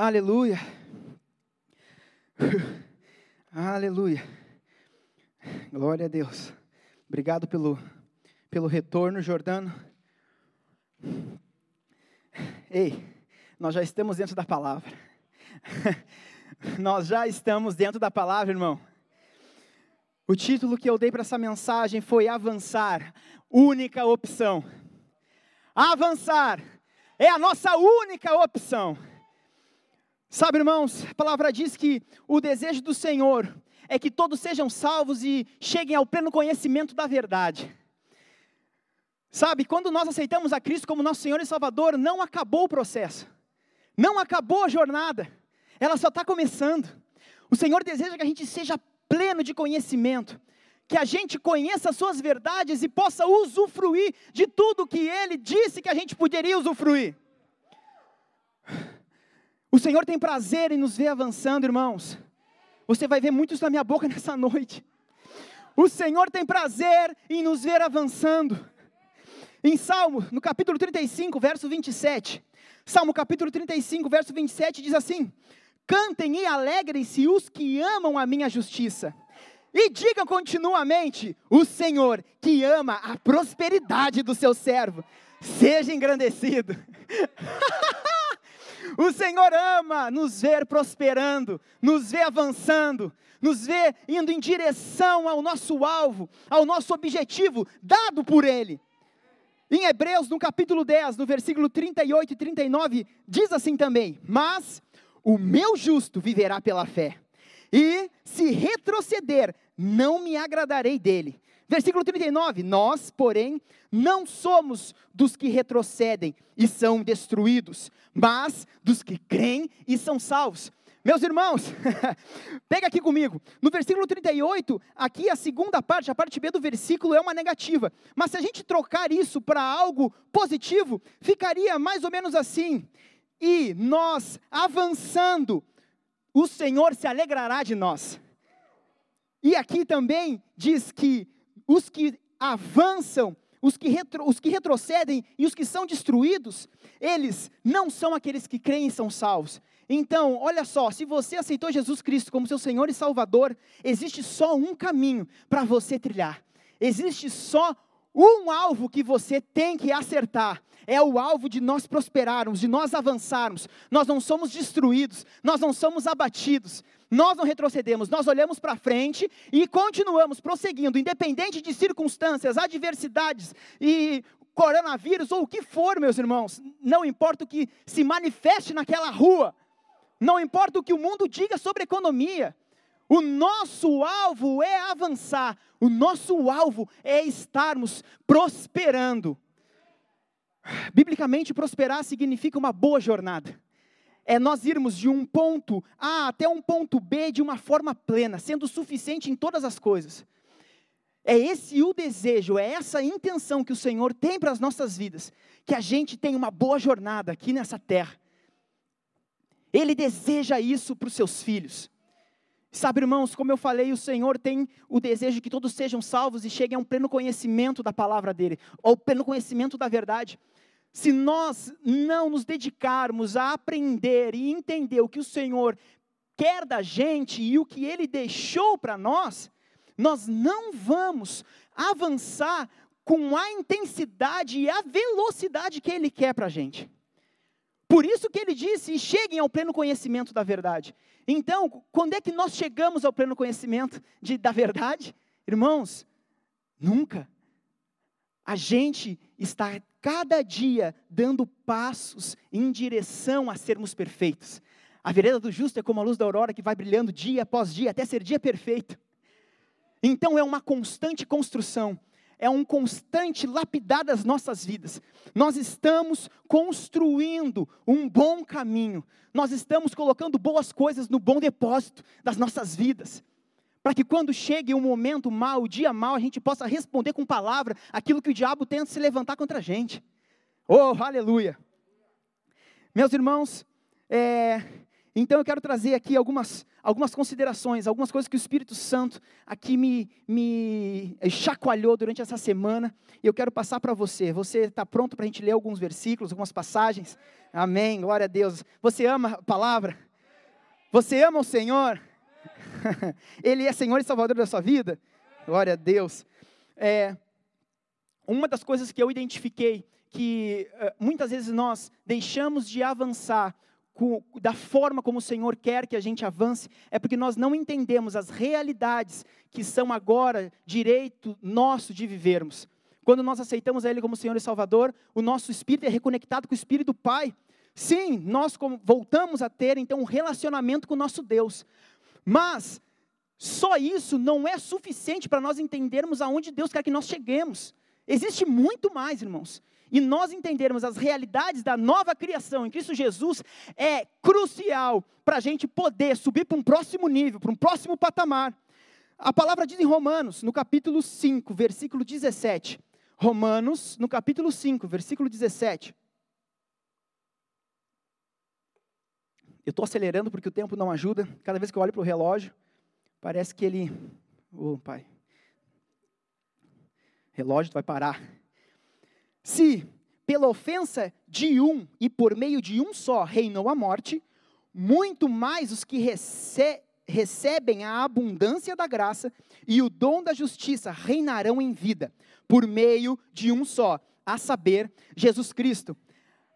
Aleluia. Aleluia. Glória a Deus. Obrigado pelo, pelo retorno, Jordano. Ei, nós já estamos dentro da palavra. nós já estamos dentro da palavra, irmão. O título que eu dei para essa mensagem foi Avançar, única opção. Avançar é a nossa única opção. Sabe, irmãos, a palavra diz que o desejo do Senhor é que todos sejam salvos e cheguem ao pleno conhecimento da verdade. Sabe, quando nós aceitamos a Cristo como nosso Senhor e Salvador, não acabou o processo, não acabou a jornada, ela só está começando. O Senhor deseja que a gente seja pleno de conhecimento, que a gente conheça as suas verdades e possa usufruir de tudo que Ele disse que a gente poderia usufruir. O Senhor tem prazer em nos ver avançando, irmãos. Você vai ver muitos na minha boca nessa noite. O Senhor tem prazer em nos ver avançando. Em Salmo, no capítulo 35, verso 27. Salmo capítulo 35, verso 27 diz assim: Cantem e alegrem-se os que amam a minha justiça. E digam continuamente: O Senhor que ama a prosperidade do seu servo, seja engrandecido. O Senhor ama nos ver prosperando, nos ver avançando, nos ver indo em direção ao nosso alvo, ao nosso objetivo dado por Ele. Em Hebreus, no capítulo 10, no versículo 38 e 39, diz assim também: Mas o meu justo viverá pela fé, e se retroceder, não me agradarei dele. Versículo 39: Nós, porém, não somos dos que retrocedem e são destruídos, mas dos que creem e são salvos. Meus irmãos, pega aqui comigo. No versículo 38, aqui a segunda parte, a parte B do versículo é uma negativa. Mas se a gente trocar isso para algo positivo, ficaria mais ou menos assim: E nós avançando, o Senhor se alegrará de nós. E aqui também diz que os que avançam, os que, retro, os que retrocedem e os que são destruídos, eles não são aqueles que creem e são salvos. Então, olha só, se você aceitou Jesus Cristo como seu Senhor e Salvador, existe só um caminho para você trilhar. Existe só um alvo que você tem que acertar. É o alvo de nós prosperarmos, de nós avançarmos. Nós não somos destruídos, nós não somos abatidos, nós não retrocedemos, nós olhamos para frente e continuamos prosseguindo, independente de circunstâncias, adversidades e coronavírus ou o que for, meus irmãos. Não importa o que se manifeste naquela rua, não importa o que o mundo diga sobre economia. O nosso alvo é avançar, o nosso alvo é estarmos prosperando. Biblicamente, prosperar significa uma boa jornada é nós irmos de um ponto A até um ponto B de uma forma plena, sendo suficiente em todas as coisas. É esse o desejo, é essa a intenção que o Senhor tem para as nossas vidas, que a gente tenha uma boa jornada aqui nessa terra. Ele deseja isso para os seus filhos. Sabe, irmãos, como eu falei, o Senhor tem o desejo que todos sejam salvos e cheguem a um pleno conhecimento da palavra dele, ou pleno conhecimento da verdade se nós não nos dedicarmos a aprender e entender o que o Senhor quer da gente e o que Ele deixou para nós, nós não vamos avançar com a intensidade e a velocidade que Ele quer para a gente. Por isso que Ele disse: cheguem ao pleno conhecimento da verdade. Então, quando é que nós chegamos ao pleno conhecimento de, da verdade? Irmãos, nunca. A gente está cada dia dando passos em direção a sermos perfeitos. A vereda do justo é como a luz da aurora que vai brilhando dia após dia até ser dia perfeito. Então é uma constante construção, é um constante lapidar das nossas vidas. Nós estamos construindo um bom caminho, nós estamos colocando boas coisas no bom depósito das nossas vidas para que quando chegue o um momento mau, o dia mau, a gente possa responder com palavra aquilo que o diabo tenta se levantar contra a gente. Oh, aleluia! Meus irmãos, é, Então eu quero trazer aqui algumas, algumas considerações, algumas coisas que o Espírito Santo aqui me, me chacoalhou durante essa semana. E eu quero passar para você. Você está pronto para a gente ler alguns versículos, algumas passagens? Amém, glória a Deus. Você ama a palavra? Você ama o Senhor? Ele é Senhor e Salvador da sua vida? Glória a Deus. É, uma das coisas que eu identifiquei que uh, muitas vezes nós deixamos de avançar da forma como o Senhor quer que a gente avance, é porque nós não entendemos as realidades que são agora direito nosso de vivermos. Quando nós aceitamos a Ele como Senhor e Salvador, o nosso espírito é reconectado com o Espírito do Pai. Sim, nós voltamos a ter então um relacionamento com o nosso Deus. Mas só isso não é suficiente para nós entendermos aonde Deus quer que nós cheguemos. Existe muito mais, irmãos e nós entendermos as realidades da nova criação em Cristo Jesus é crucial para a gente poder subir para um próximo nível, para um próximo patamar. A palavra diz em Romanos, no capítulo 5, versículo 17. Romanos, no capítulo 5, versículo 17. Eu estou acelerando porque o tempo não ajuda. Cada vez que eu olho para o relógio, parece que ele. Ô, oh, pai. Relógio vai parar. Se pela ofensa de um e por meio de um só reinou a morte, muito mais os que rece recebem a abundância da graça e o dom da justiça reinarão em vida, por meio de um só, a saber, Jesus Cristo.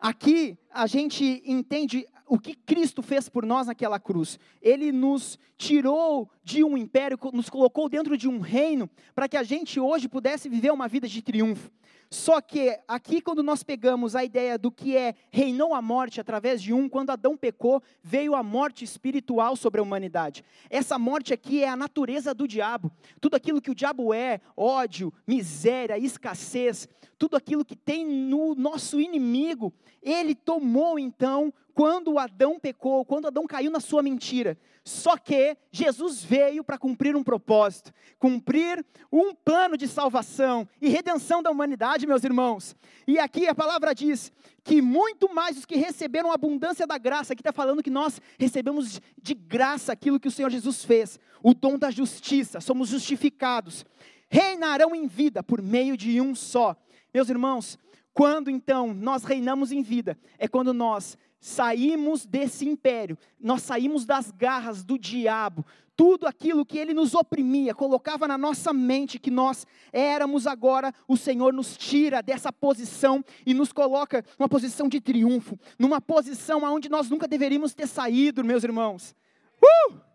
Aqui a gente entende o que Cristo fez por nós naquela cruz. Ele nos tirou de um império, nos colocou dentro de um reino, para que a gente hoje pudesse viver uma vida de triunfo. Só que aqui, quando nós pegamos a ideia do que é reinou a morte através de um, quando Adão pecou, veio a morte espiritual sobre a humanidade. Essa morte aqui é a natureza do diabo. Tudo aquilo que o diabo é, ódio, miséria, escassez, tudo aquilo que tem no nosso inimigo, ele tomou então quando Adão pecou, quando Adão caiu na sua mentira. Só que Jesus veio para cumprir um propósito, cumprir um plano de salvação e redenção da humanidade, meus irmãos. E aqui a palavra diz que muito mais os que receberam a abundância da graça, aqui está falando que nós recebemos de graça aquilo que o Senhor Jesus fez, o dom da justiça, somos justificados, reinarão em vida por meio de um só. Meus irmãos, quando então nós reinamos em vida, é quando nós saímos desse império, nós saímos das garras do diabo, tudo aquilo que ele nos oprimia, colocava na nossa mente que nós éramos agora, o Senhor nos tira dessa posição e nos coloca numa posição de triunfo, numa posição aonde nós nunca deveríamos ter saído, meus irmãos. Uh!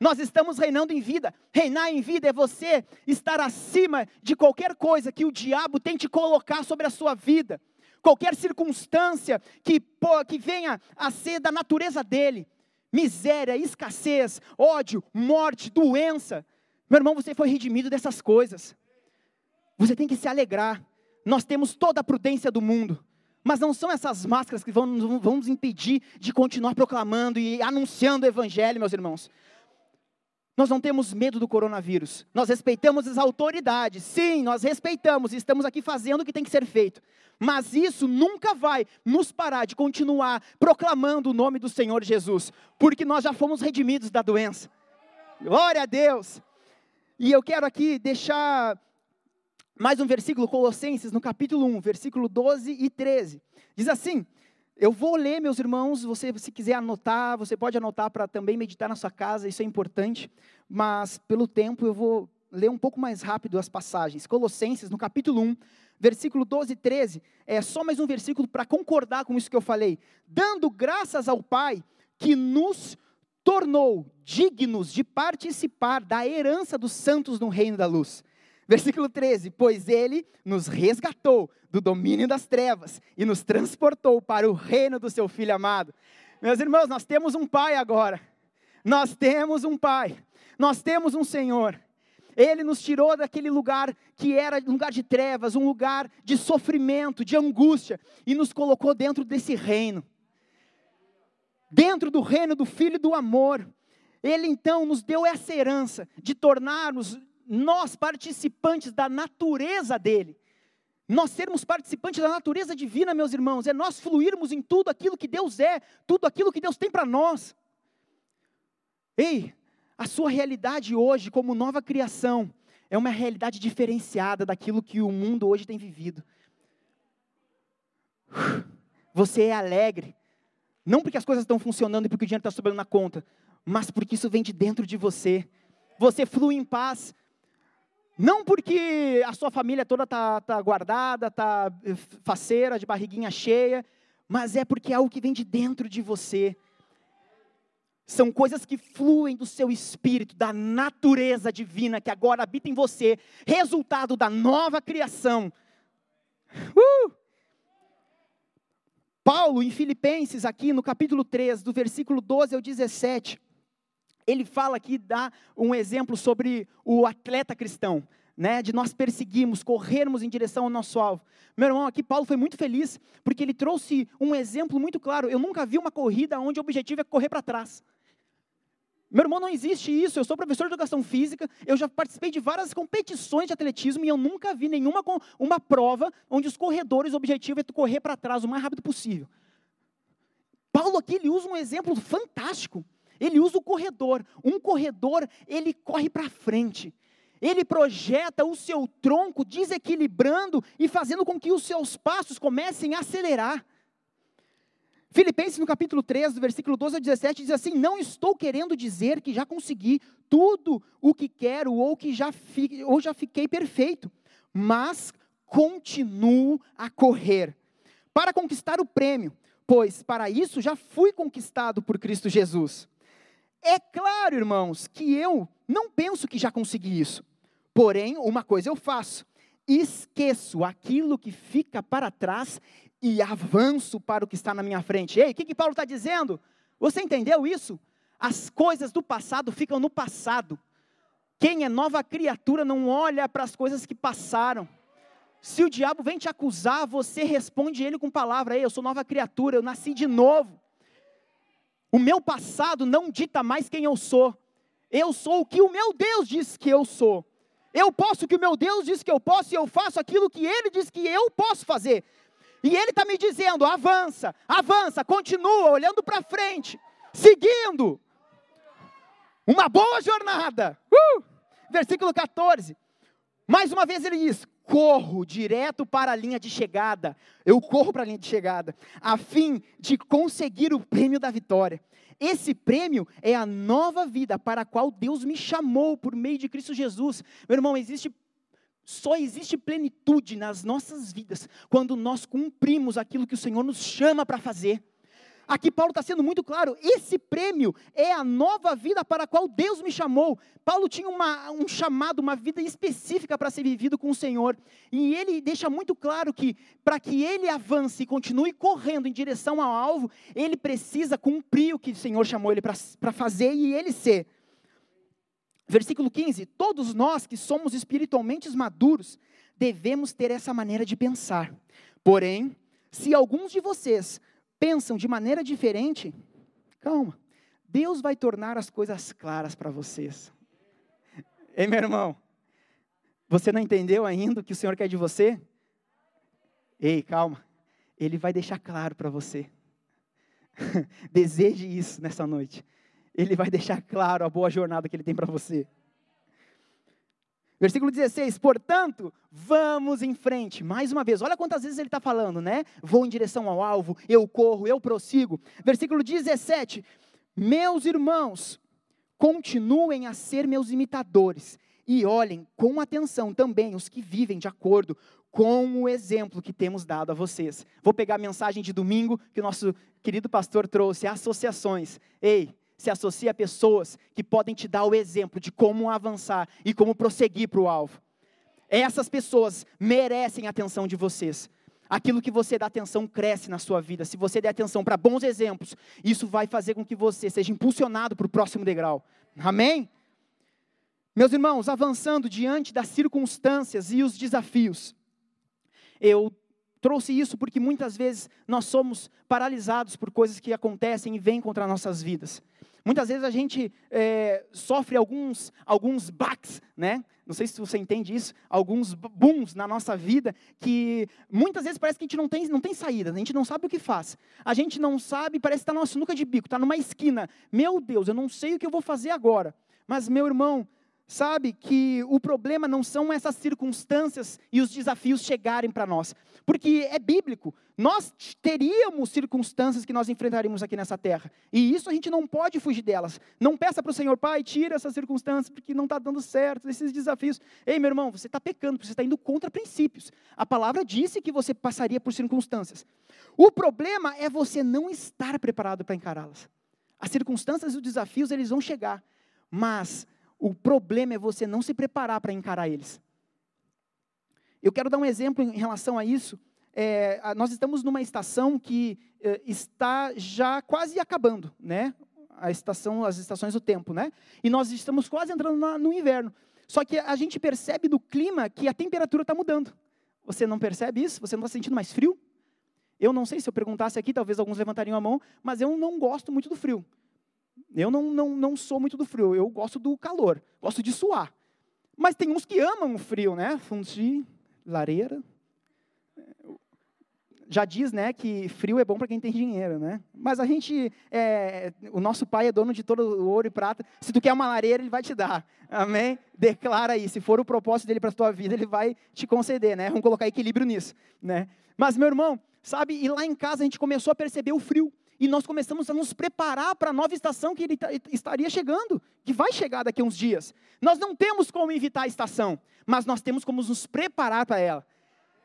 Nós estamos reinando em vida. Reinar em vida é você estar acima de qualquer coisa que o diabo tente colocar sobre a sua vida qualquer circunstância que, que venha a ser da natureza dele miséria, escassez, ódio, morte, doença. Meu irmão, você foi redimido dessas coisas. Você tem que se alegrar. Nós temos toda a prudência do mundo. Mas não são essas máscaras que vão, vão nos impedir de continuar proclamando e anunciando o Evangelho, meus irmãos. Nós não temos medo do coronavírus. Nós respeitamos as autoridades. Sim, nós respeitamos e estamos aqui fazendo o que tem que ser feito. Mas isso nunca vai nos parar de continuar proclamando o nome do Senhor Jesus, porque nós já fomos redimidos da doença. Glória a Deus. E eu quero aqui deixar mais um versículo, Colossenses, no capítulo 1, versículo 12 e 13. Diz assim: eu vou ler, meus irmãos, você se quiser anotar, você pode anotar para também meditar na sua casa, isso é importante, mas pelo tempo eu vou ler um pouco mais rápido as passagens. Colossenses, no capítulo 1, versículo 12 e 13, é só mais um versículo para concordar com isso que eu falei. Dando graças ao Pai que nos tornou dignos de participar da herança dos santos no reino da luz. Versículo 13: Pois ele nos resgatou do domínio das trevas e nos transportou para o reino do seu filho amado. Meus irmãos, nós temos um pai agora. Nós temos um pai. Nós temos um Senhor. Ele nos tirou daquele lugar que era um lugar de trevas, um lugar de sofrimento, de angústia, e nos colocou dentro desse reino. Dentro do reino do Filho do amor. Ele então nos deu essa herança de tornar-nos nós participantes da natureza dele. Nós sermos participantes da natureza divina, meus irmãos, é nós fluirmos em tudo aquilo que Deus é, tudo aquilo que Deus tem para nós. Ei, a sua realidade hoje, como nova criação, é uma realidade diferenciada daquilo que o mundo hoje tem vivido. Você é alegre, não porque as coisas estão funcionando e porque o dinheiro está sobrando na conta, mas porque isso vem de dentro de você. Você flui em paz, não porque a sua família toda está tá guardada, está eh, faceira, de barriguinha cheia, mas é porque é algo que vem de dentro de você. São coisas que fluem do seu espírito, da natureza divina que agora habita em você, resultado da nova criação. Uh! Paulo, em Filipenses, aqui no capítulo 3, do versículo 12 ao 17, ele fala aqui, dá um exemplo sobre o atleta cristão né, de nós perseguirmos, corrermos em direção ao nosso alvo. Meu irmão, aqui Paulo foi muito feliz, porque ele trouxe um exemplo muito claro. Eu nunca vi uma corrida onde o objetivo é correr para trás. Meu irmão, não existe isso. Eu sou professor de educação física, eu já participei de várias competições de atletismo e eu nunca vi nenhuma uma prova onde os corredores, o objetivo é correr para trás o mais rápido possível. Paulo aqui ele usa um exemplo fantástico. Ele usa o corredor. Um corredor, ele corre para frente. Ele projeta o seu tronco desequilibrando e fazendo com que os seus passos comecem a acelerar. Filipenses no capítulo 3, do versículo 12 a 17, diz assim: Não estou querendo dizer que já consegui tudo o que quero ou que já, fi, ou já fiquei perfeito, mas continuo a correr para conquistar o prêmio, pois para isso já fui conquistado por Cristo Jesus. É claro, irmãos, que eu não penso que já consegui isso. Porém, uma coisa eu faço: esqueço aquilo que fica para trás e avanço para o que está na minha frente. Ei, o que, que Paulo está dizendo? Você entendeu isso? As coisas do passado ficam no passado. Quem é nova criatura não olha para as coisas que passaram. Se o diabo vem te acusar, você responde ele com palavra: Ei, eu sou nova criatura, eu nasci de novo. O meu passado não dita mais quem eu sou. Eu sou o que o meu Deus diz que eu sou. Eu posso o que o meu Deus diz que eu posso e eu faço aquilo que Ele diz que eu posso fazer. E Ele está me dizendo: avança, avança, continua olhando para frente, seguindo. Uma boa jornada. Uh! Versículo 14. Mais uma vez ele diz: corro direto para a linha de chegada. Eu corro para a linha de chegada, a fim de conseguir o prêmio da vitória. Esse prêmio é a nova vida para a qual Deus me chamou por meio de Cristo Jesus. Meu irmão, existe só existe plenitude nas nossas vidas quando nós cumprimos aquilo que o Senhor nos chama para fazer. Aqui Paulo está sendo muito claro: esse prêmio é a nova vida para a qual Deus me chamou. Paulo tinha uma, um chamado, uma vida específica para ser vivido com o Senhor. E ele deixa muito claro que, para que ele avance e continue correndo em direção ao alvo, ele precisa cumprir o que o Senhor chamou ele para fazer e ele ser. Versículo 15: Todos nós que somos espiritualmente maduros, devemos ter essa maneira de pensar. Porém, se alguns de vocês pensam de maneira diferente, calma, Deus vai tornar as coisas claras para vocês. Ei, meu irmão, você não entendeu ainda o que o Senhor quer de você? Ei, calma, Ele vai deixar claro para você. Deseje isso nessa noite. Ele vai deixar claro a boa jornada que Ele tem para você. Versículo 16, portanto, vamos em frente. Mais uma vez, olha quantas vezes ele está falando, né? Vou em direção ao alvo, eu corro, eu prossigo. Versículo 17, meus irmãos, continuem a ser meus imitadores e olhem com atenção também os que vivem de acordo com o exemplo que temos dado a vocês. Vou pegar a mensagem de domingo que o nosso querido pastor trouxe, associações. Ei, se associa a pessoas que podem te dar o exemplo de como avançar e como prosseguir para o alvo. Essas pessoas merecem a atenção de vocês. Aquilo que você dá atenção cresce na sua vida. Se você der atenção para bons exemplos, isso vai fazer com que você seja impulsionado para o próximo degrau. Amém? Meus irmãos, avançando diante das circunstâncias e os desafios, eu trouxe isso porque muitas vezes nós somos paralisados por coisas que acontecem e vêm contra nossas vidas. Muitas vezes a gente é, sofre alguns, alguns backs, né? Não sei se você entende isso, alguns booms na nossa vida que muitas vezes parece que a gente não tem, não tem saída, a gente não sabe o que faz. A gente não sabe, parece que está numa sinuca de bico, está numa esquina. Meu Deus, eu não sei o que eu vou fazer agora. Mas, meu irmão, sabe que o problema não são essas circunstâncias e os desafios chegarem para nós, porque é bíblico. Nós teríamos circunstâncias que nós enfrentaríamos aqui nessa terra, e isso a gente não pode fugir delas. Não peça para o Senhor, Pai, tira essas circunstâncias, porque não está dando certo, esses desafios. Ei, meu irmão, você está pecando, você está indo contra princípios. A palavra disse que você passaria por circunstâncias. O problema é você não estar preparado para encará-las. As circunstâncias e os desafios, eles vão chegar, mas o problema é você não se preparar para encarar eles. Eu quero dar um exemplo em relação a isso. É, nós estamos numa estação que é, está já quase acabando, né? A estação, as estações do tempo, né? E nós estamos quase entrando na, no inverno. Só que a gente percebe no clima que a temperatura está mudando. Você não percebe isso? Você não está sentindo mais frio? Eu não sei se eu perguntasse aqui, talvez alguns levantariam a mão, mas eu não gosto muito do frio. Eu não, não, não sou muito do frio, eu gosto do calor, gosto de suar. Mas tem uns que amam o frio, né? Fundi, lareira. Já diz, né, que frio é bom para quem tem dinheiro, né? Mas a gente, é, o nosso pai é dono de todo o ouro e prata. Se tu quer uma lareira, ele vai te dar. Amém? Declara aí. Se for o propósito dele para a tua vida, ele vai te conceder, né? Vamos colocar equilíbrio nisso, né? Mas meu irmão, sabe? E lá em casa a gente começou a perceber o frio e nós começamos a nos preparar para a nova estação que ele estaria chegando, que vai chegar daqui a uns dias. Nós não temos como evitar a estação, mas nós temos como nos preparar para ela.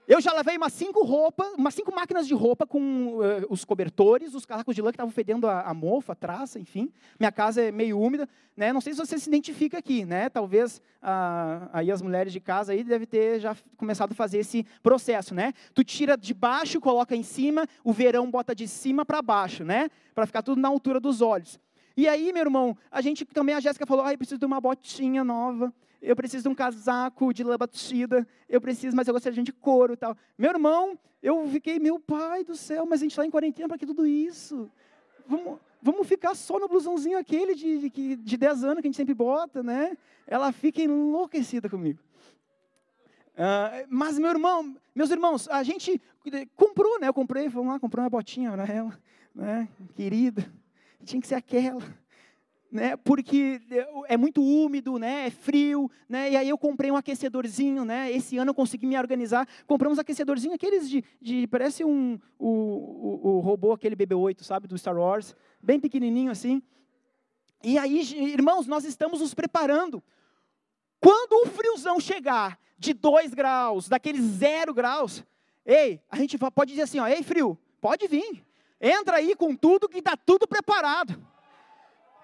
Eu já lavei umas cinco roupas, umas cinco máquinas de roupa com uh, os cobertores, os casacos de lã que estavam fedendo a, a mofa, a traça, enfim. Minha casa é meio úmida, né? Não sei se você se identifica aqui, né? Talvez uh, aí as mulheres de casa aí devem ter já começado a fazer esse processo, né? Tu tira de baixo, coloca em cima, o verão bota de cima para baixo, né? Para ficar tudo na altura dos olhos. E aí, meu irmão, a gente também, a Jéssica falou, ai, preciso de uma botinha nova eu preciso de um casaco de lã batida, eu preciso, mas eu gostaria de couro e tal. Meu irmão, eu fiquei, meu pai do céu, mas a gente está em quarentena para que tudo isso? Vamos, vamos ficar só no blusãozinho aquele de, de, de 10 anos que a gente sempre bota, né? Ela fica enlouquecida comigo. Uh, mas, meu irmão, meus irmãos, a gente comprou, né? Eu comprei, vamos lá, comprei uma botinha para ela, né? Querida, tinha que ser aquela né, porque é muito úmido, né, é frio, né, e aí eu comprei um aquecedorzinho, né, esse ano eu consegui me organizar, compramos aquecedorzinho, aqueles de, de parece um, o, o, o, robô, aquele BB-8, sabe, do Star Wars, bem pequenininho assim, e aí, irmãos, nós estamos nos preparando, quando o friozão chegar de 2 graus, daqueles zero graus, ei, a gente pode dizer assim, ó, ei frio, pode vir, entra aí com tudo que está tudo preparado,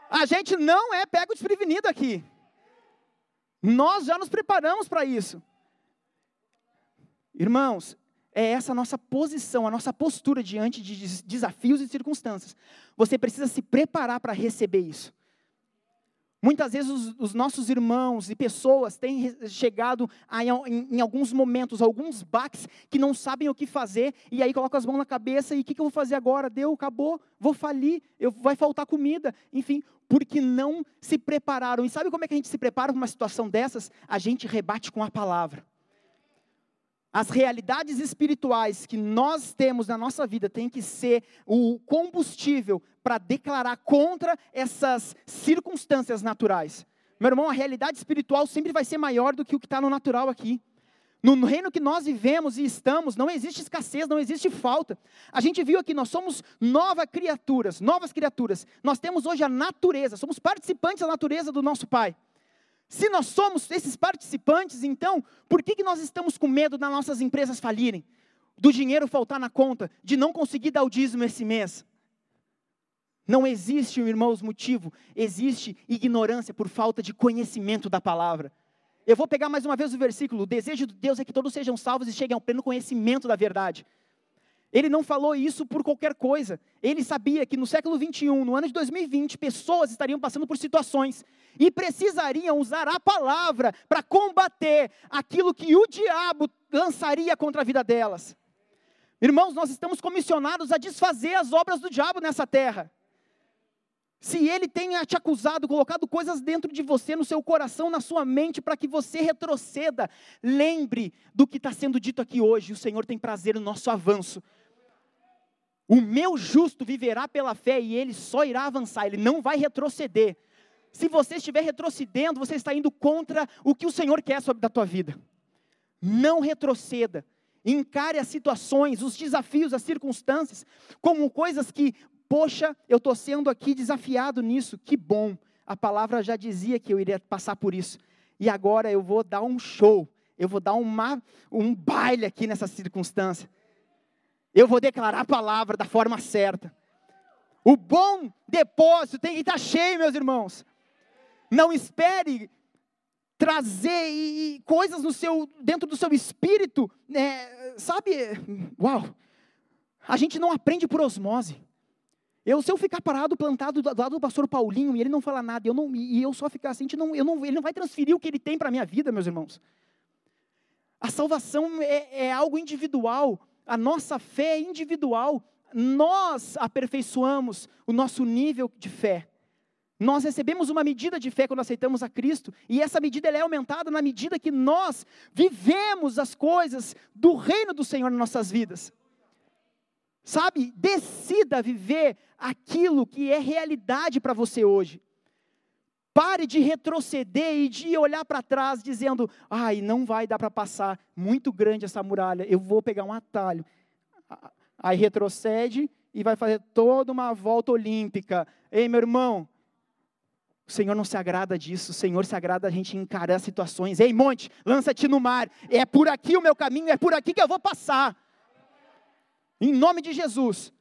a gente não é pego desprevenido aqui. Nós já nos preparamos para isso. Irmãos, é essa a nossa posição, a nossa postura diante de desafios e circunstâncias. Você precisa se preparar para receber isso. Muitas vezes os, os, nossos irmãos e pessoas têm chegado a, em, em, alguns momentos, alguns baques, que não sabem o que fazer, e aí colocam as mãos na cabeça, e o que, que, eu vou fazer agora? Deu, acabou, vou falir, eu, vai faltar comida, enfim, porque não se prepararam. E sabe como é que a gente se prepara para uma situação dessas? A gente rebate com a palavra. As realidades espirituais que nós temos na nossa vida têm que ser o combustível para declarar contra essas circunstâncias naturais. Meu irmão, a realidade espiritual sempre vai ser maior do que o que está no natural aqui. No reino que nós vivemos e estamos, não existe escassez, não existe falta. A gente viu aqui, nós somos novas criaturas, novas criaturas. Nós temos hoje a natureza, somos participantes da natureza do nosso Pai. Se nós somos esses participantes, então, por que, que nós estamos com medo das nossas empresas falirem? Do dinheiro faltar na conta, de não conseguir dar o dízimo esse mês? Não existe, irmãos, motivo, existe ignorância por falta de conhecimento da palavra. Eu vou pegar mais uma vez o versículo: o desejo de Deus é que todos sejam salvos e cheguem ao pleno conhecimento da verdade. Ele não falou isso por qualquer coisa. Ele sabia que no século 21, no ano de 2020, pessoas estariam passando por situações e precisariam usar a palavra para combater aquilo que o diabo lançaria contra a vida delas. Irmãos, nós estamos comissionados a desfazer as obras do diabo nessa terra. Se ele tenha te acusado, colocado coisas dentro de você, no seu coração, na sua mente, para que você retroceda, lembre do que está sendo dito aqui hoje. O Senhor tem prazer no nosso avanço. O meu justo viverá pela fé e ele só irá avançar, ele não vai retroceder. Se você estiver retrocedendo, você está indo contra o que o Senhor quer sobre da tua vida. Não retroceda. Encare as situações, os desafios, as circunstâncias, como coisas que, poxa, eu estou sendo aqui desafiado nisso, que bom. A palavra já dizia que eu iria passar por isso. E agora eu vou dar um show, eu vou dar uma, um baile aqui nessa circunstância. Eu vou declarar a palavra da forma certa. O bom depósito tem que estar cheio, meus irmãos. Não espere trazer e, coisas no seu, dentro do seu espírito, é, sabe? Uau! A gente não aprende por osmose. Eu, se eu ficar parado, plantado do lado do pastor Paulinho e ele não falar nada, eu não, e eu só ficar assim, não, eu não, ele não vai transferir o que ele tem para a minha vida, meus irmãos. A salvação é, é algo individual, a nossa fé é individual. Nós aperfeiçoamos o nosso nível de fé. Nós recebemos uma medida de fé quando aceitamos a Cristo, e essa medida é aumentada na medida que nós vivemos as coisas do reino do Senhor nas nossas vidas. Sabe, decida viver aquilo que é realidade para você hoje. Pare de retroceder e de olhar para trás dizendo: ai, não vai dar para passar, muito grande essa muralha, eu vou pegar um atalho. Aí retrocede e vai fazer toda uma volta olímpica. Ei, meu irmão, o Senhor não se agrada disso, o Senhor se agrada a gente encarar situações. Ei, monte, lança-te no mar. É por aqui o meu caminho, é por aqui que eu vou passar. Em nome de Jesus.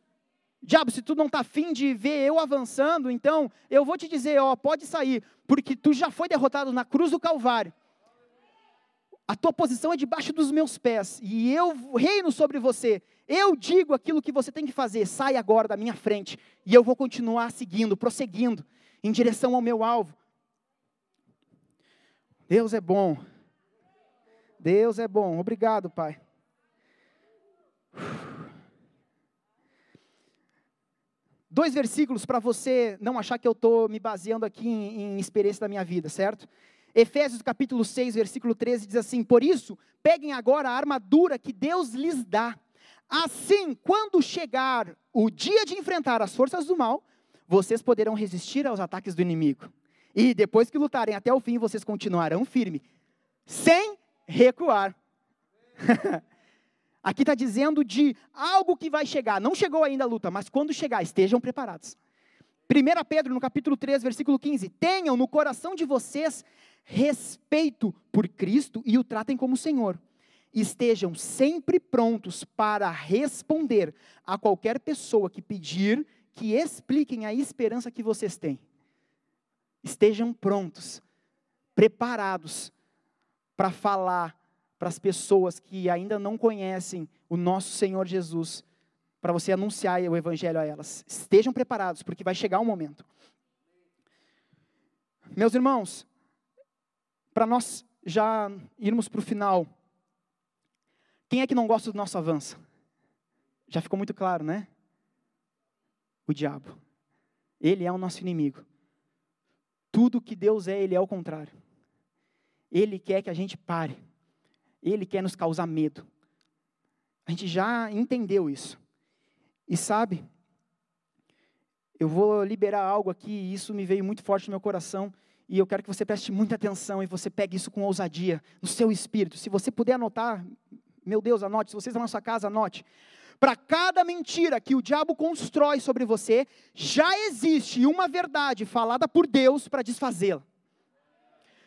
Diabo, se tu não está afim de ver eu avançando, então eu vou te dizer, ó, pode sair, porque tu já foi derrotado na cruz do Calvário. A tua posição é debaixo dos meus pés, e eu reino sobre você. Eu digo aquilo que você tem que fazer, sai agora da minha frente, e eu vou continuar seguindo, prosseguindo em direção ao meu alvo. Deus é bom. Deus é bom. Obrigado, Pai. Dois versículos para você não achar que eu estou me baseando aqui em, em experiência da minha vida, certo? Efésios capítulo 6, versículo 13 diz assim: Por isso, peguem agora a armadura que Deus lhes dá. Assim, quando chegar o dia de enfrentar as forças do mal, vocês poderão resistir aos ataques do inimigo. E depois que lutarem até o fim, vocês continuarão firmes, sem recuar. Aqui está dizendo de algo que vai chegar. Não chegou ainda a luta, mas quando chegar, estejam preparados. 1 Pedro, no capítulo 3, versículo 15: Tenham no coração de vocês respeito por Cristo e o tratem como Senhor. Estejam sempre prontos para responder a qualquer pessoa que pedir que expliquem a esperança que vocês têm. Estejam prontos, preparados para falar para as pessoas que ainda não conhecem o nosso Senhor Jesus, para você anunciar o Evangelho a elas. Estejam preparados, porque vai chegar o um momento. Meus irmãos, para nós já irmos para o final, quem é que não gosta do nosso avanço? Já ficou muito claro, né? o diabo. Ele é o nosso inimigo. Tudo que Deus é, ele é o contrário. Ele quer que a gente pare. Ele quer nos causar medo. A gente já entendeu isso. E sabe, eu vou liberar algo aqui, e isso me veio muito forte no meu coração, e eu quero que você preste muita atenção e você pegue isso com ousadia no seu espírito. Se você puder anotar, meu Deus, anote. Se você está na sua casa, anote. Para cada mentira que o diabo constrói sobre você, já existe uma verdade falada por Deus para desfazê-la.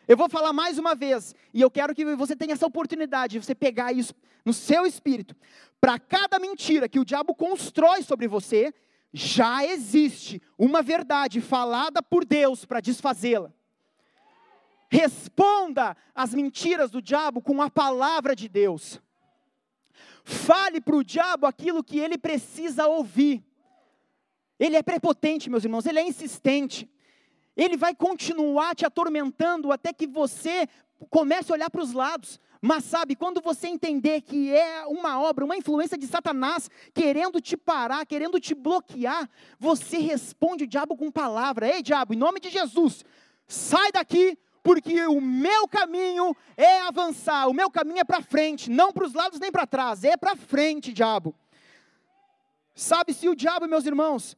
Eu vou falar mais uma vez, e eu quero que você tenha essa oportunidade de você pegar isso no seu espírito. Para cada mentira que o diabo constrói sobre você, já existe uma verdade falada por Deus para desfazê-la. Responda às mentiras do diabo com a palavra de Deus. Fale para o diabo aquilo que ele precisa ouvir. Ele é prepotente, meus irmãos, ele é insistente. Ele vai continuar te atormentando até que você comece a olhar para os lados. Mas sabe, quando você entender que é uma obra, uma influência de Satanás querendo te parar, querendo te bloquear, você responde o diabo com palavra: Ei, diabo, em nome de Jesus, sai daqui, porque o meu caminho é avançar, o meu caminho é para frente, não para os lados nem para trás, é para frente, diabo. Sabe se o diabo, meus irmãos,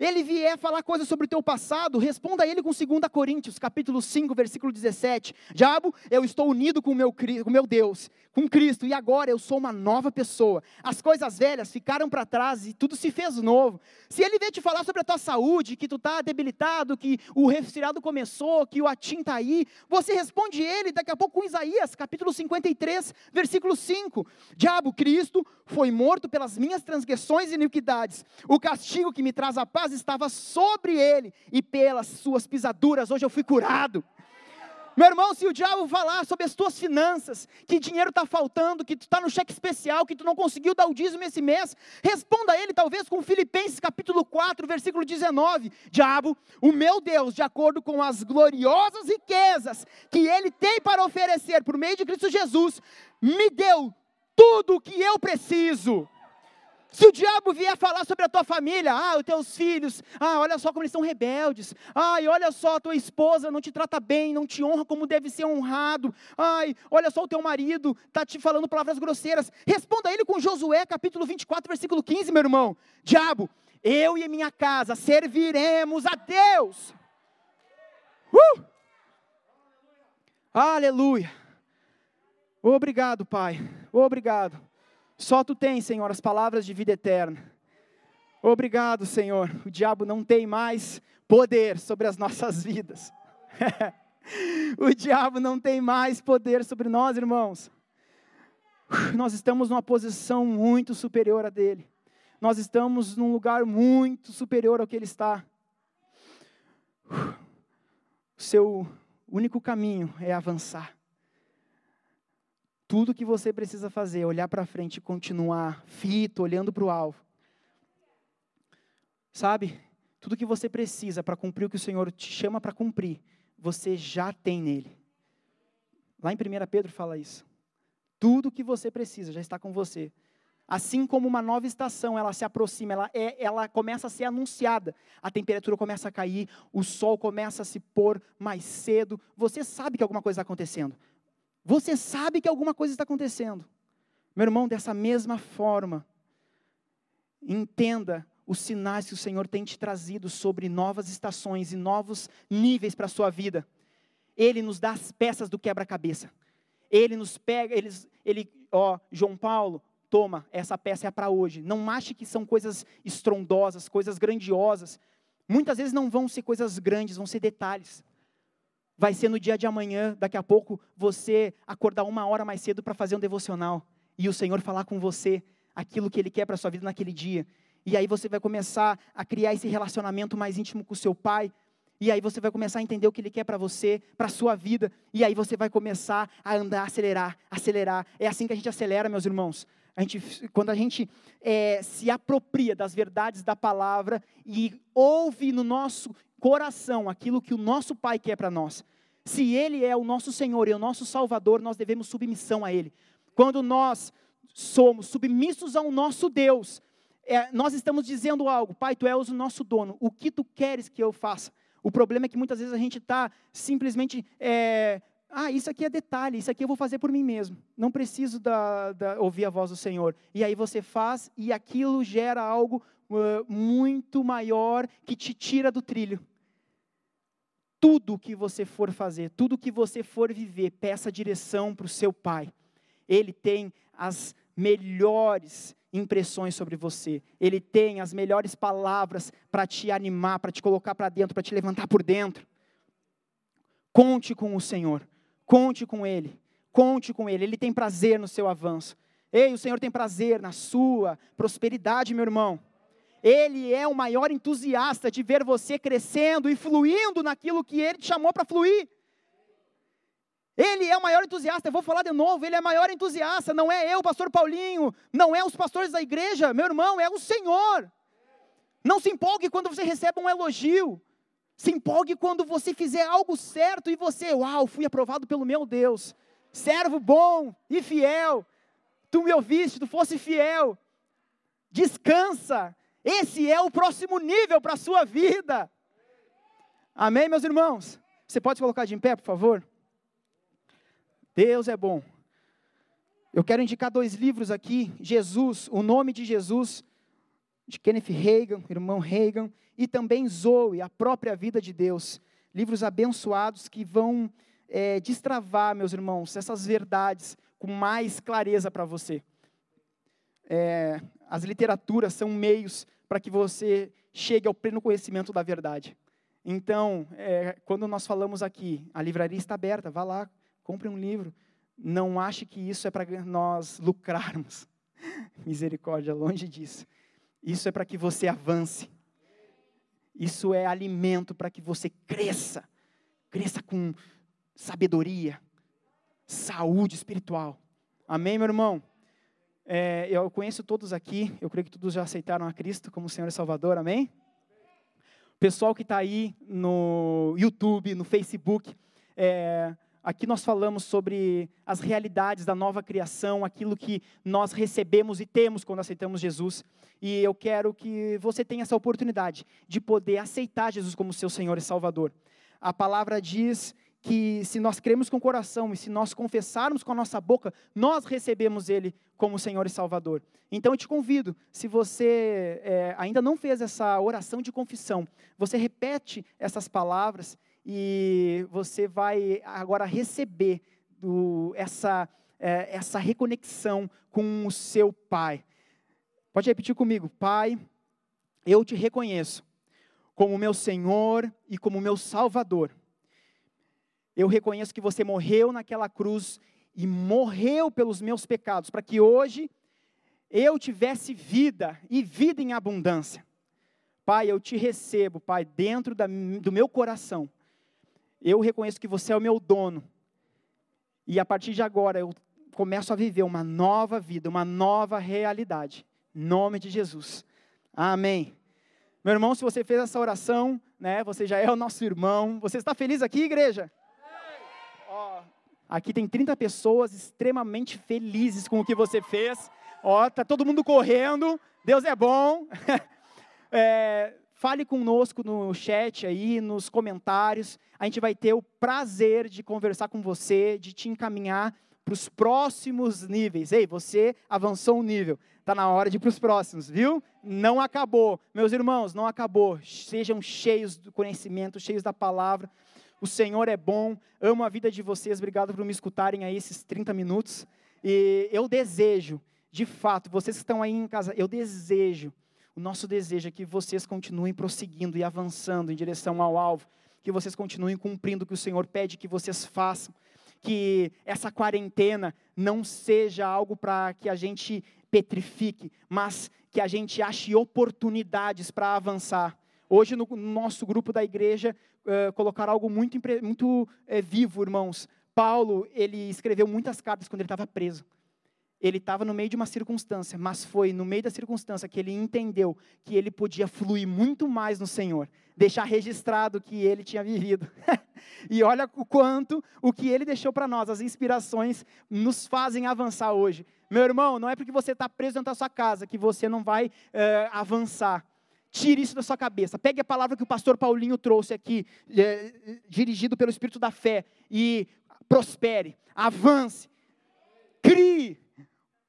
ele vier falar coisas sobre o teu passado, responda a ele com 2 Coríntios, capítulo 5, versículo 17. Diabo, eu estou unido com o meu, com meu Deus, com Cristo, e agora eu sou uma nova pessoa. As coisas velhas ficaram para trás e tudo se fez novo. Se ele vier te falar sobre a tua saúde, que tu está debilitado, que o resfriado começou, que o atim está aí, você responde ele daqui a pouco com Isaías, capítulo 53, versículo 5. Diabo, Cristo foi morto pelas minhas transgressões e iniquidades. O castigo que me traz a paz estava sobre ele, e pelas suas pisaduras hoje eu fui curado. Meu irmão, se o diabo falar sobre as tuas finanças, que dinheiro está faltando, que tu está no cheque especial, que tu não conseguiu dar o dízimo esse mês, responda a ele talvez com Filipenses capítulo 4, versículo 19. Diabo, o meu Deus, de acordo com as gloriosas riquezas que ele tem para oferecer por meio de Cristo Jesus, me deu tudo o que eu preciso. Se o diabo vier falar sobre a tua família, ah, os teus filhos, ah, olha só como eles são rebeldes, ai, olha só, a tua esposa não te trata bem, não te honra como deve ser honrado, ai, olha só o teu marido está te falando palavras grosseiras, responda a ele com Josué capítulo 24, versículo 15, meu irmão, diabo, eu e minha casa serviremos a Deus, uh! aleluia, obrigado pai, obrigado, só tu tens, Senhor, as palavras de vida eterna. Obrigado, Senhor. O diabo não tem mais poder sobre as nossas vidas. o diabo não tem mais poder sobre nós, irmãos. Nós estamos numa posição muito superior a dele. Nós estamos num lugar muito superior ao que ele está. O seu único caminho é avançar. Tudo que você precisa fazer é olhar para frente e continuar fito, olhando para o alvo. Sabe? Tudo que você precisa para cumprir o que o Senhor te chama para cumprir, você já tem nele. Lá em 1 Pedro fala isso. Tudo que você precisa já está com você. Assim como uma nova estação, ela se aproxima, ela, é, ela começa a ser anunciada. A temperatura começa a cair, o sol começa a se pôr mais cedo. Você sabe que alguma coisa está acontecendo. Você sabe que alguma coisa está acontecendo. Meu irmão, dessa mesma forma, entenda os sinais que o Senhor tem te trazido sobre novas estações e novos níveis para a sua vida. Ele nos dá as peças do quebra-cabeça. Ele nos pega, ele, ele, ó, João Paulo, toma, essa peça é para hoje. Não ache que são coisas estrondosas, coisas grandiosas. Muitas vezes não vão ser coisas grandes, vão ser detalhes vai ser no dia de amanhã, daqui a pouco, você acordar uma hora mais cedo para fazer um devocional e o Senhor falar com você aquilo que Ele quer para a sua vida naquele dia. E aí você vai começar a criar esse relacionamento mais íntimo com o seu pai. E aí você vai começar a entender o que Ele quer para você, para a sua vida. E aí você vai começar a andar, acelerar, acelerar. É assim que a gente acelera, meus irmãos. A gente, quando a gente é, se apropria das verdades da palavra e ouve no nosso coração aquilo que o nosso Pai quer para nós. Se Ele é o nosso Senhor e o nosso Salvador, nós devemos submissão a Ele. Quando nós somos submissos ao nosso Deus, é, nós estamos dizendo algo, Pai, Tu és o nosso dono, o que Tu queres que eu faça? O problema é que muitas vezes a gente está simplesmente, é, ah, isso aqui é detalhe, isso aqui eu vou fazer por mim mesmo, não preciso da, da, ouvir a voz do Senhor. E aí você faz e aquilo gera algo uh, muito maior que te tira do trilho tudo que você for fazer, tudo que você for viver, peça direção para o seu Pai. Ele tem as melhores impressões sobre você. Ele tem as melhores palavras para te animar, para te colocar para dentro, para te levantar por dentro. Conte com o Senhor. Conte com Ele. Conte com Ele. Ele tem prazer no seu avanço. Ei, o Senhor tem prazer na sua prosperidade, meu irmão. Ele é o maior entusiasta de ver você crescendo e fluindo naquilo que ele te chamou para fluir. Ele é o maior entusiasta, eu vou falar de novo, ele é o maior entusiasta, não é eu, pastor Paulinho, não é os pastores da igreja, meu irmão, é o Senhor. Não se empolgue quando você recebe um elogio. Se empolgue quando você fizer algo certo e você, uau, fui aprovado pelo meu Deus. servo bom e fiel, tu me ouviste, tu fosse fiel. Descansa. Esse é o próximo nível para a sua vida. Amém, meus irmãos? Você pode colocar de pé, por favor? Deus é bom. Eu quero indicar dois livros aqui: Jesus, o nome de Jesus, de Kenneth Reagan, irmão Reagan, e também Zoe, a própria vida de Deus. Livros abençoados que vão é, destravar, meus irmãos, essas verdades com mais clareza para você. É, as literaturas são meios para que você chegue ao pleno conhecimento da verdade. Então, é, quando nós falamos aqui, a livraria está aberta, vá lá, compre um livro. Não ache que isso é para nós lucrarmos. Misericórdia, longe disso. Isso é para que você avance. Isso é alimento para que você cresça. Cresça com sabedoria, saúde espiritual. Amém, meu irmão? É, eu conheço todos aqui, eu creio que todos já aceitaram a Cristo como Senhor e Salvador, amém? Pessoal que está aí no YouTube, no Facebook, é, aqui nós falamos sobre as realidades da nova criação, aquilo que nós recebemos e temos quando aceitamos Jesus. E eu quero que você tenha essa oportunidade de poder aceitar Jesus como seu Senhor e Salvador. A palavra diz que se nós cremos com o coração e se nós confessarmos com a nossa boca, nós recebemos Ele como Senhor e Salvador. Então eu te convido, se você é, ainda não fez essa oração de confissão, você repete essas palavras e você vai agora receber do, essa, é, essa reconexão com o seu Pai. Pode repetir comigo, Pai, eu te reconheço como meu Senhor e como meu Salvador eu reconheço que você morreu naquela cruz e morreu pelos meus pecados, para que hoje eu tivesse vida e vida em abundância. Pai, eu te recebo, Pai, dentro da, do meu coração. Eu reconheço que você é o meu dono. E a partir de agora eu começo a viver uma nova vida, uma nova realidade. Em nome de Jesus. Amém. Meu irmão, se você fez essa oração, né, você já é o nosso irmão. Você está feliz aqui, igreja? Aqui tem 30 pessoas extremamente felizes com o que você fez. Ó, tá todo mundo correndo. Deus é bom. é, fale conosco no chat aí, nos comentários. A gente vai ter o prazer de conversar com você, de te encaminhar para os próximos níveis. Ei, você avançou um nível. Está na hora de ir para os próximos, viu? Não acabou. Meus irmãos, não acabou. Sejam cheios do conhecimento, cheios da palavra. O Senhor é bom, amo a vida de vocês, obrigado por me escutarem aí esses 30 minutos. E eu desejo, de fato, vocês que estão aí em casa, eu desejo, o nosso desejo é que vocês continuem prosseguindo e avançando em direção ao alvo, que vocês continuem cumprindo o que o Senhor pede que vocês façam, que essa quarentena não seja algo para que a gente petrifique, mas que a gente ache oportunidades para avançar. Hoje, no nosso grupo da igreja, uh, colocar algo muito, muito uh, vivo, irmãos. Paulo, ele escreveu muitas cartas quando ele estava preso. Ele estava no meio de uma circunstância, mas foi no meio da circunstância que ele entendeu que ele podia fluir muito mais no Senhor, deixar registrado que ele tinha vivido. e olha o quanto o que ele deixou para nós, as inspirações, nos fazem avançar hoje. Meu irmão, não é porque você está preso dentro da sua casa que você não vai uh, avançar. Tire isso da sua cabeça. Pegue a palavra que o pastor Paulinho trouxe aqui, é, dirigido pelo Espírito da Fé, e prospere, avance, crie.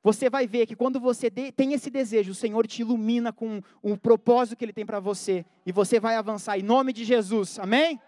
Você vai ver que quando você tem esse desejo, o Senhor te ilumina com o propósito que Ele tem para você, e você vai avançar em nome de Jesus, amém?